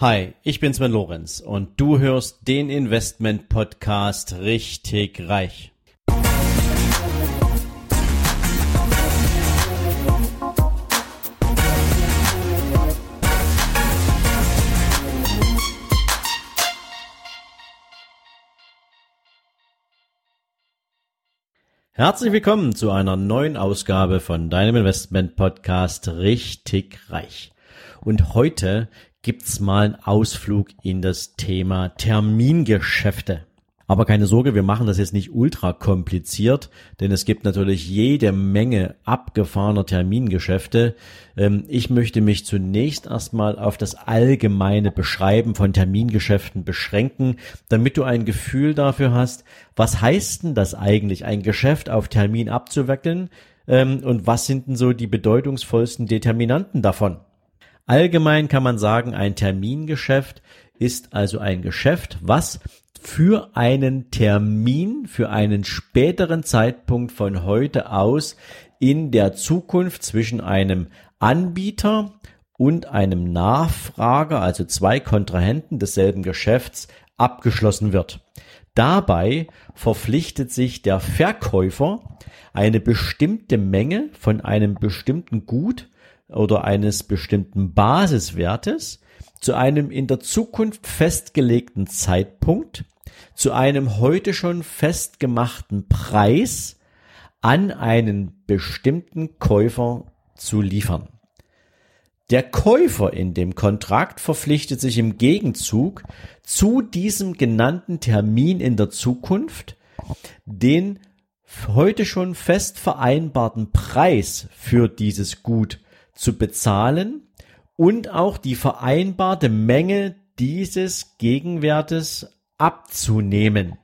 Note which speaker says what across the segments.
Speaker 1: Hi, ich bin Sven Lorenz und du hörst den Investment Podcast richtig reich. Herzlich willkommen zu einer neuen Ausgabe von deinem Investment Podcast richtig reich. Und heute gibt's mal einen Ausflug in das Thema Termingeschäfte. Aber keine Sorge, wir machen das jetzt nicht ultra kompliziert, denn es gibt natürlich jede Menge abgefahrener Termingeschäfte. Ähm, ich möchte mich zunächst erstmal auf das allgemeine Beschreiben von Termingeschäften beschränken, damit du ein Gefühl dafür hast, was heißt denn das eigentlich, ein Geschäft auf Termin abzuwickeln ähm, und was sind denn so die bedeutungsvollsten Determinanten davon? Allgemein kann man sagen, ein Termingeschäft ist also ein Geschäft, was für einen Termin, für einen späteren Zeitpunkt von heute aus in der Zukunft zwischen einem Anbieter und einem Nachfrager, also zwei Kontrahenten desselben Geschäfts, abgeschlossen wird. Dabei verpflichtet sich der Verkäufer, eine bestimmte Menge von einem bestimmten Gut oder eines bestimmten Basiswertes zu einem in der Zukunft festgelegten Zeitpunkt zu einem heute schon festgemachten Preis an einen bestimmten Käufer zu liefern. Der Käufer in dem Kontrakt verpflichtet sich im Gegenzug zu diesem genannten Termin in der Zukunft den heute schon fest vereinbarten Preis für dieses Gut zu bezahlen und auch die vereinbarte Menge dieses Gegenwertes abzunehmen.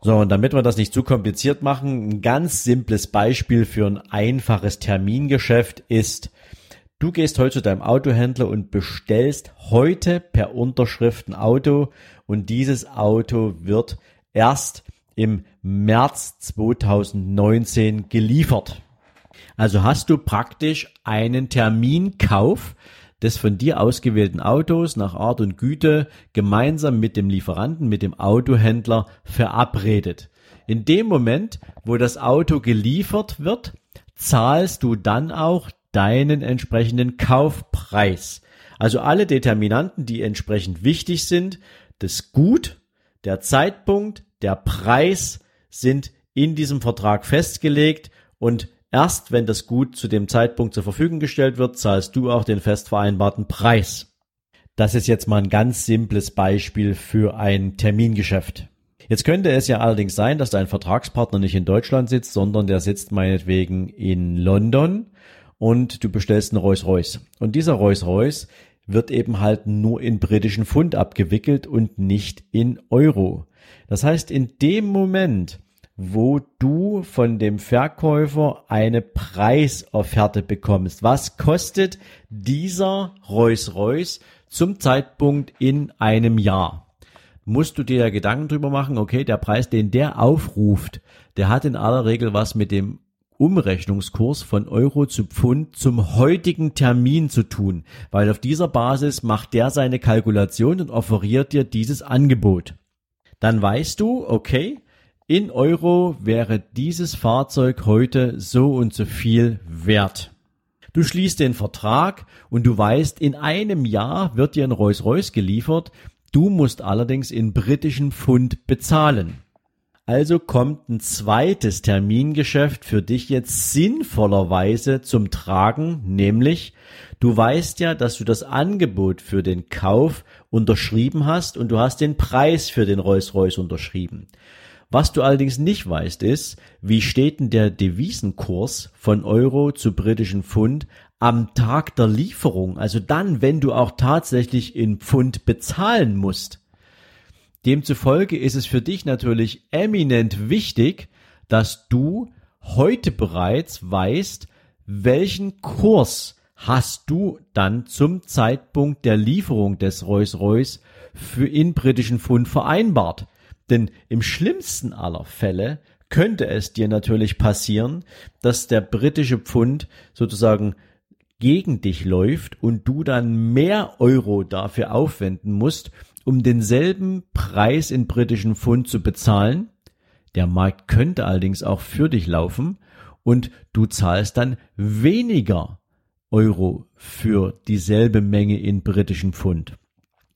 Speaker 1: So, und damit wir das nicht zu kompliziert machen, ein ganz simples Beispiel für ein einfaches Termingeschäft ist, du gehst heute zu deinem Autohändler und bestellst heute per Unterschrift ein Auto und dieses Auto wird erst im März 2019 geliefert. Also hast du praktisch einen Terminkauf des von dir ausgewählten Autos nach Art und Güte gemeinsam mit dem Lieferanten, mit dem Autohändler verabredet. In dem Moment, wo das Auto geliefert wird, zahlst du dann auch deinen entsprechenden Kaufpreis. Also alle Determinanten, die entsprechend wichtig sind, das Gut, der Zeitpunkt, der Preis sind in diesem Vertrag festgelegt und Erst wenn das Gut zu dem Zeitpunkt zur Verfügung gestellt wird, zahlst du auch den fest vereinbarten Preis. Das ist jetzt mal ein ganz simples Beispiel für ein Termingeschäft. Jetzt könnte es ja allerdings sein, dass dein Vertragspartner nicht in Deutschland sitzt, sondern der sitzt meinetwegen in London und du bestellst einen Rolls-Royce. Und dieser Rolls-Royce wird eben halt nur in britischen Pfund abgewickelt und nicht in Euro. Das heißt, in dem Moment, wo du von dem Verkäufer eine Preisofferte bekommst. Was kostet dieser Rolls-Royce zum Zeitpunkt in einem Jahr? Musst du dir ja Gedanken drüber machen, okay, der Preis, den der aufruft, der hat in aller Regel was mit dem Umrechnungskurs von Euro zu Pfund zum heutigen Termin zu tun, weil auf dieser Basis macht der seine Kalkulation und offeriert dir dieses Angebot. Dann weißt du, okay, in Euro wäre dieses Fahrzeug heute so und so viel wert. Du schließt den Vertrag und du weißt, in einem Jahr wird dir ein Rolls-Royce geliefert, du musst allerdings in britischen Pfund bezahlen. Also kommt ein zweites Termingeschäft für dich jetzt sinnvollerweise zum Tragen, nämlich du weißt ja, dass du das Angebot für den Kauf unterschrieben hast und du hast den Preis für den Rolls-Royce unterschrieben. Was du allerdings nicht weißt, ist, wie steht denn der Devisenkurs von Euro zu britischen Pfund am Tag der Lieferung, also dann, wenn du auch tatsächlich in Pfund bezahlen musst. Demzufolge ist es für dich natürlich eminent wichtig, dass du heute bereits weißt, welchen Kurs hast du dann zum Zeitpunkt der Lieferung des Rolls-Royce für in britischen Pfund vereinbart. Denn im schlimmsten aller Fälle könnte es dir natürlich passieren, dass der britische Pfund sozusagen gegen dich läuft und du dann mehr Euro dafür aufwenden musst, um denselben Preis in britischen Pfund zu bezahlen. Der Markt könnte allerdings auch für dich laufen und du zahlst dann weniger Euro für dieselbe Menge in britischen Pfund.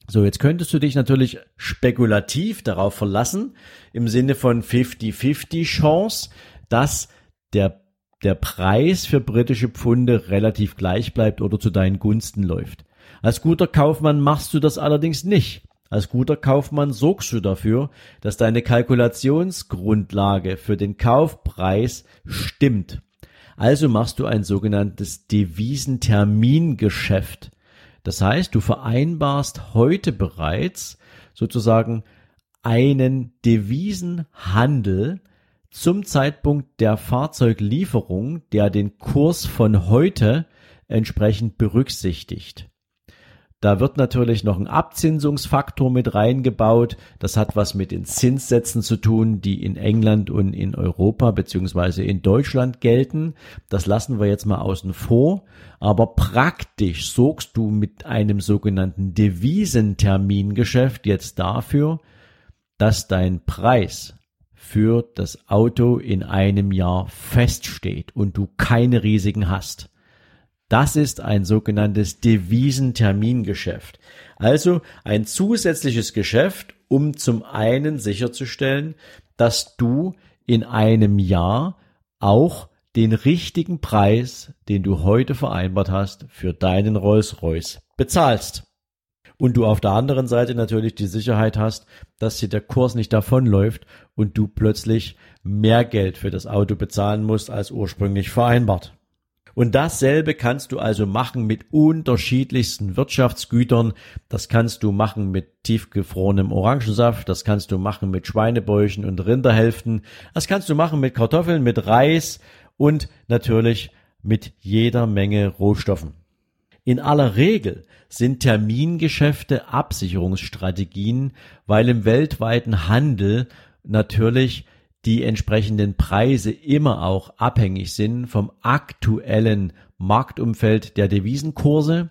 Speaker 1: So, jetzt könntest du dich natürlich spekulativ darauf verlassen, im Sinne von 50-50 Chance, dass der, der Preis für britische Pfunde relativ gleich bleibt oder zu deinen Gunsten läuft. Als guter Kaufmann machst du das allerdings nicht. Als guter Kaufmann sorgst du dafür, dass deine Kalkulationsgrundlage für den Kaufpreis stimmt. Also machst du ein sogenanntes Devisentermingeschäft. Das heißt, du vereinbarst heute bereits sozusagen einen Devisenhandel zum Zeitpunkt der Fahrzeuglieferung, der den Kurs von heute entsprechend berücksichtigt. Da wird natürlich noch ein Abzinsungsfaktor mit reingebaut. Das hat was mit den Zinssätzen zu tun, die in England und in Europa beziehungsweise in Deutschland gelten. Das lassen wir jetzt mal außen vor. Aber praktisch sorgst du mit einem sogenannten Devisentermingeschäft jetzt dafür, dass dein Preis für das Auto in einem Jahr feststeht und du keine Risiken hast. Das ist ein sogenanntes Devisentermingeschäft. Also ein zusätzliches Geschäft, um zum einen sicherzustellen, dass du in einem Jahr auch den richtigen Preis, den du heute vereinbart hast, für deinen Rolls-Royce bezahlst. Und du auf der anderen Seite natürlich die Sicherheit hast, dass dir der Kurs nicht davonläuft und du plötzlich mehr Geld für das Auto bezahlen musst als ursprünglich vereinbart. Und dasselbe kannst du also machen mit unterschiedlichsten Wirtschaftsgütern. Das kannst du machen mit tiefgefrorenem Orangensaft. Das kannst du machen mit Schweinebäuchen und Rinderhälften. Das kannst du machen mit Kartoffeln, mit Reis und natürlich mit jeder Menge Rohstoffen. In aller Regel sind Termingeschäfte Absicherungsstrategien, weil im weltweiten Handel natürlich die entsprechenden Preise immer auch abhängig sind vom aktuellen Marktumfeld der Devisenkurse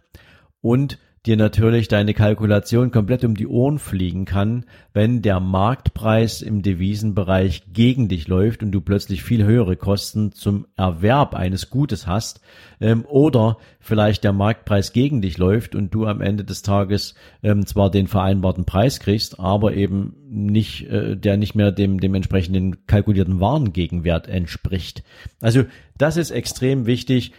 Speaker 1: und dir natürlich deine Kalkulation komplett um die Ohren fliegen kann, wenn der Marktpreis im Devisenbereich gegen dich läuft und du plötzlich viel höhere Kosten zum Erwerb eines Gutes hast ähm, oder vielleicht der Marktpreis gegen dich läuft und du am Ende des Tages ähm, zwar den vereinbarten Preis kriegst, aber eben nicht äh, der nicht mehr dem dem entsprechenden kalkulierten Warengegenwert entspricht. Also das ist extrem wichtig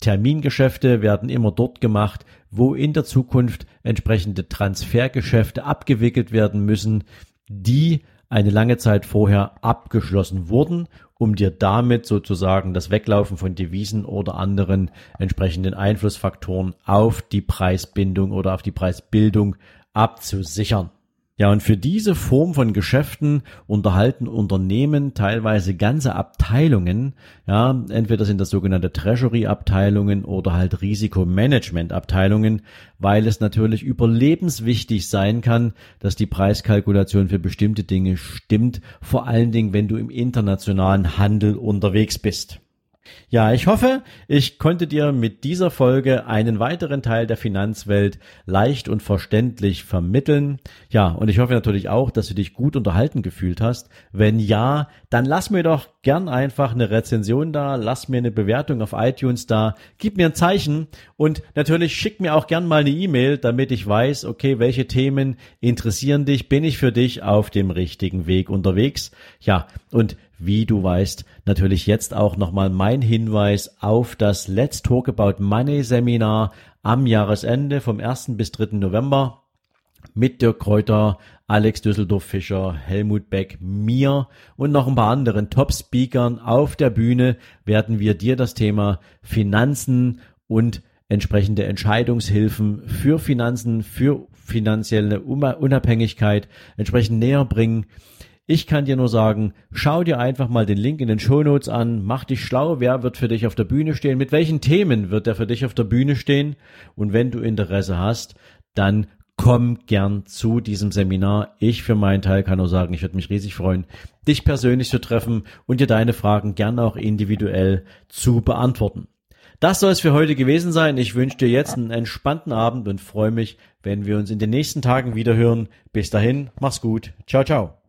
Speaker 1: Termingeschäfte werden immer dort gemacht, wo in der Zukunft entsprechende Transfergeschäfte abgewickelt werden müssen, die eine lange Zeit vorher abgeschlossen wurden, um dir damit sozusagen das Weglaufen von Devisen oder anderen entsprechenden Einflussfaktoren auf die Preisbindung oder auf die Preisbildung abzusichern. Ja, und für diese Form von Geschäften unterhalten Unternehmen teilweise ganze Abteilungen, ja, entweder sind das sogenannte Treasury-Abteilungen oder halt Risikomanagement-Abteilungen, weil es natürlich überlebenswichtig sein kann, dass die Preiskalkulation für bestimmte Dinge stimmt, vor allen Dingen, wenn du im internationalen Handel unterwegs bist. Ja, ich hoffe, ich konnte dir mit dieser Folge einen weiteren Teil der Finanzwelt leicht und verständlich vermitteln. Ja, und ich hoffe natürlich auch, dass du dich gut unterhalten gefühlt hast. Wenn ja, dann lass mir doch gern einfach eine Rezension da, lass mir eine Bewertung auf iTunes da, gib mir ein Zeichen und natürlich schick mir auch gern mal eine E-Mail, damit ich weiß, okay, welche Themen interessieren dich, bin ich für dich auf dem richtigen Weg unterwegs. Ja, und wie du weißt, natürlich jetzt auch nochmal mein Hinweis auf das Let's Talk About Money Seminar am Jahresende vom 1. bis 3. November mit Dirk Kräuter, Alex Düsseldorf-Fischer, Helmut Beck, mir und noch ein paar anderen Top-Speakern auf der Bühne werden wir dir das Thema Finanzen und entsprechende Entscheidungshilfen für Finanzen, für finanzielle Unabhängigkeit entsprechend näher bringen. Ich kann dir nur sagen, schau dir einfach mal den Link in den Show Notes an, mach dich schlau, wer wird für dich auf der Bühne stehen, mit welchen Themen wird er für dich auf der Bühne stehen und wenn du Interesse hast, dann komm gern zu diesem Seminar. Ich für meinen Teil kann nur sagen, ich würde mich riesig freuen, dich persönlich zu treffen und dir deine Fragen gern auch individuell zu beantworten. Das soll es für heute gewesen sein. Ich wünsche dir jetzt einen entspannten Abend und freue mich, wenn wir uns in den nächsten Tagen wieder hören. Bis dahin, mach's gut. Ciao, ciao.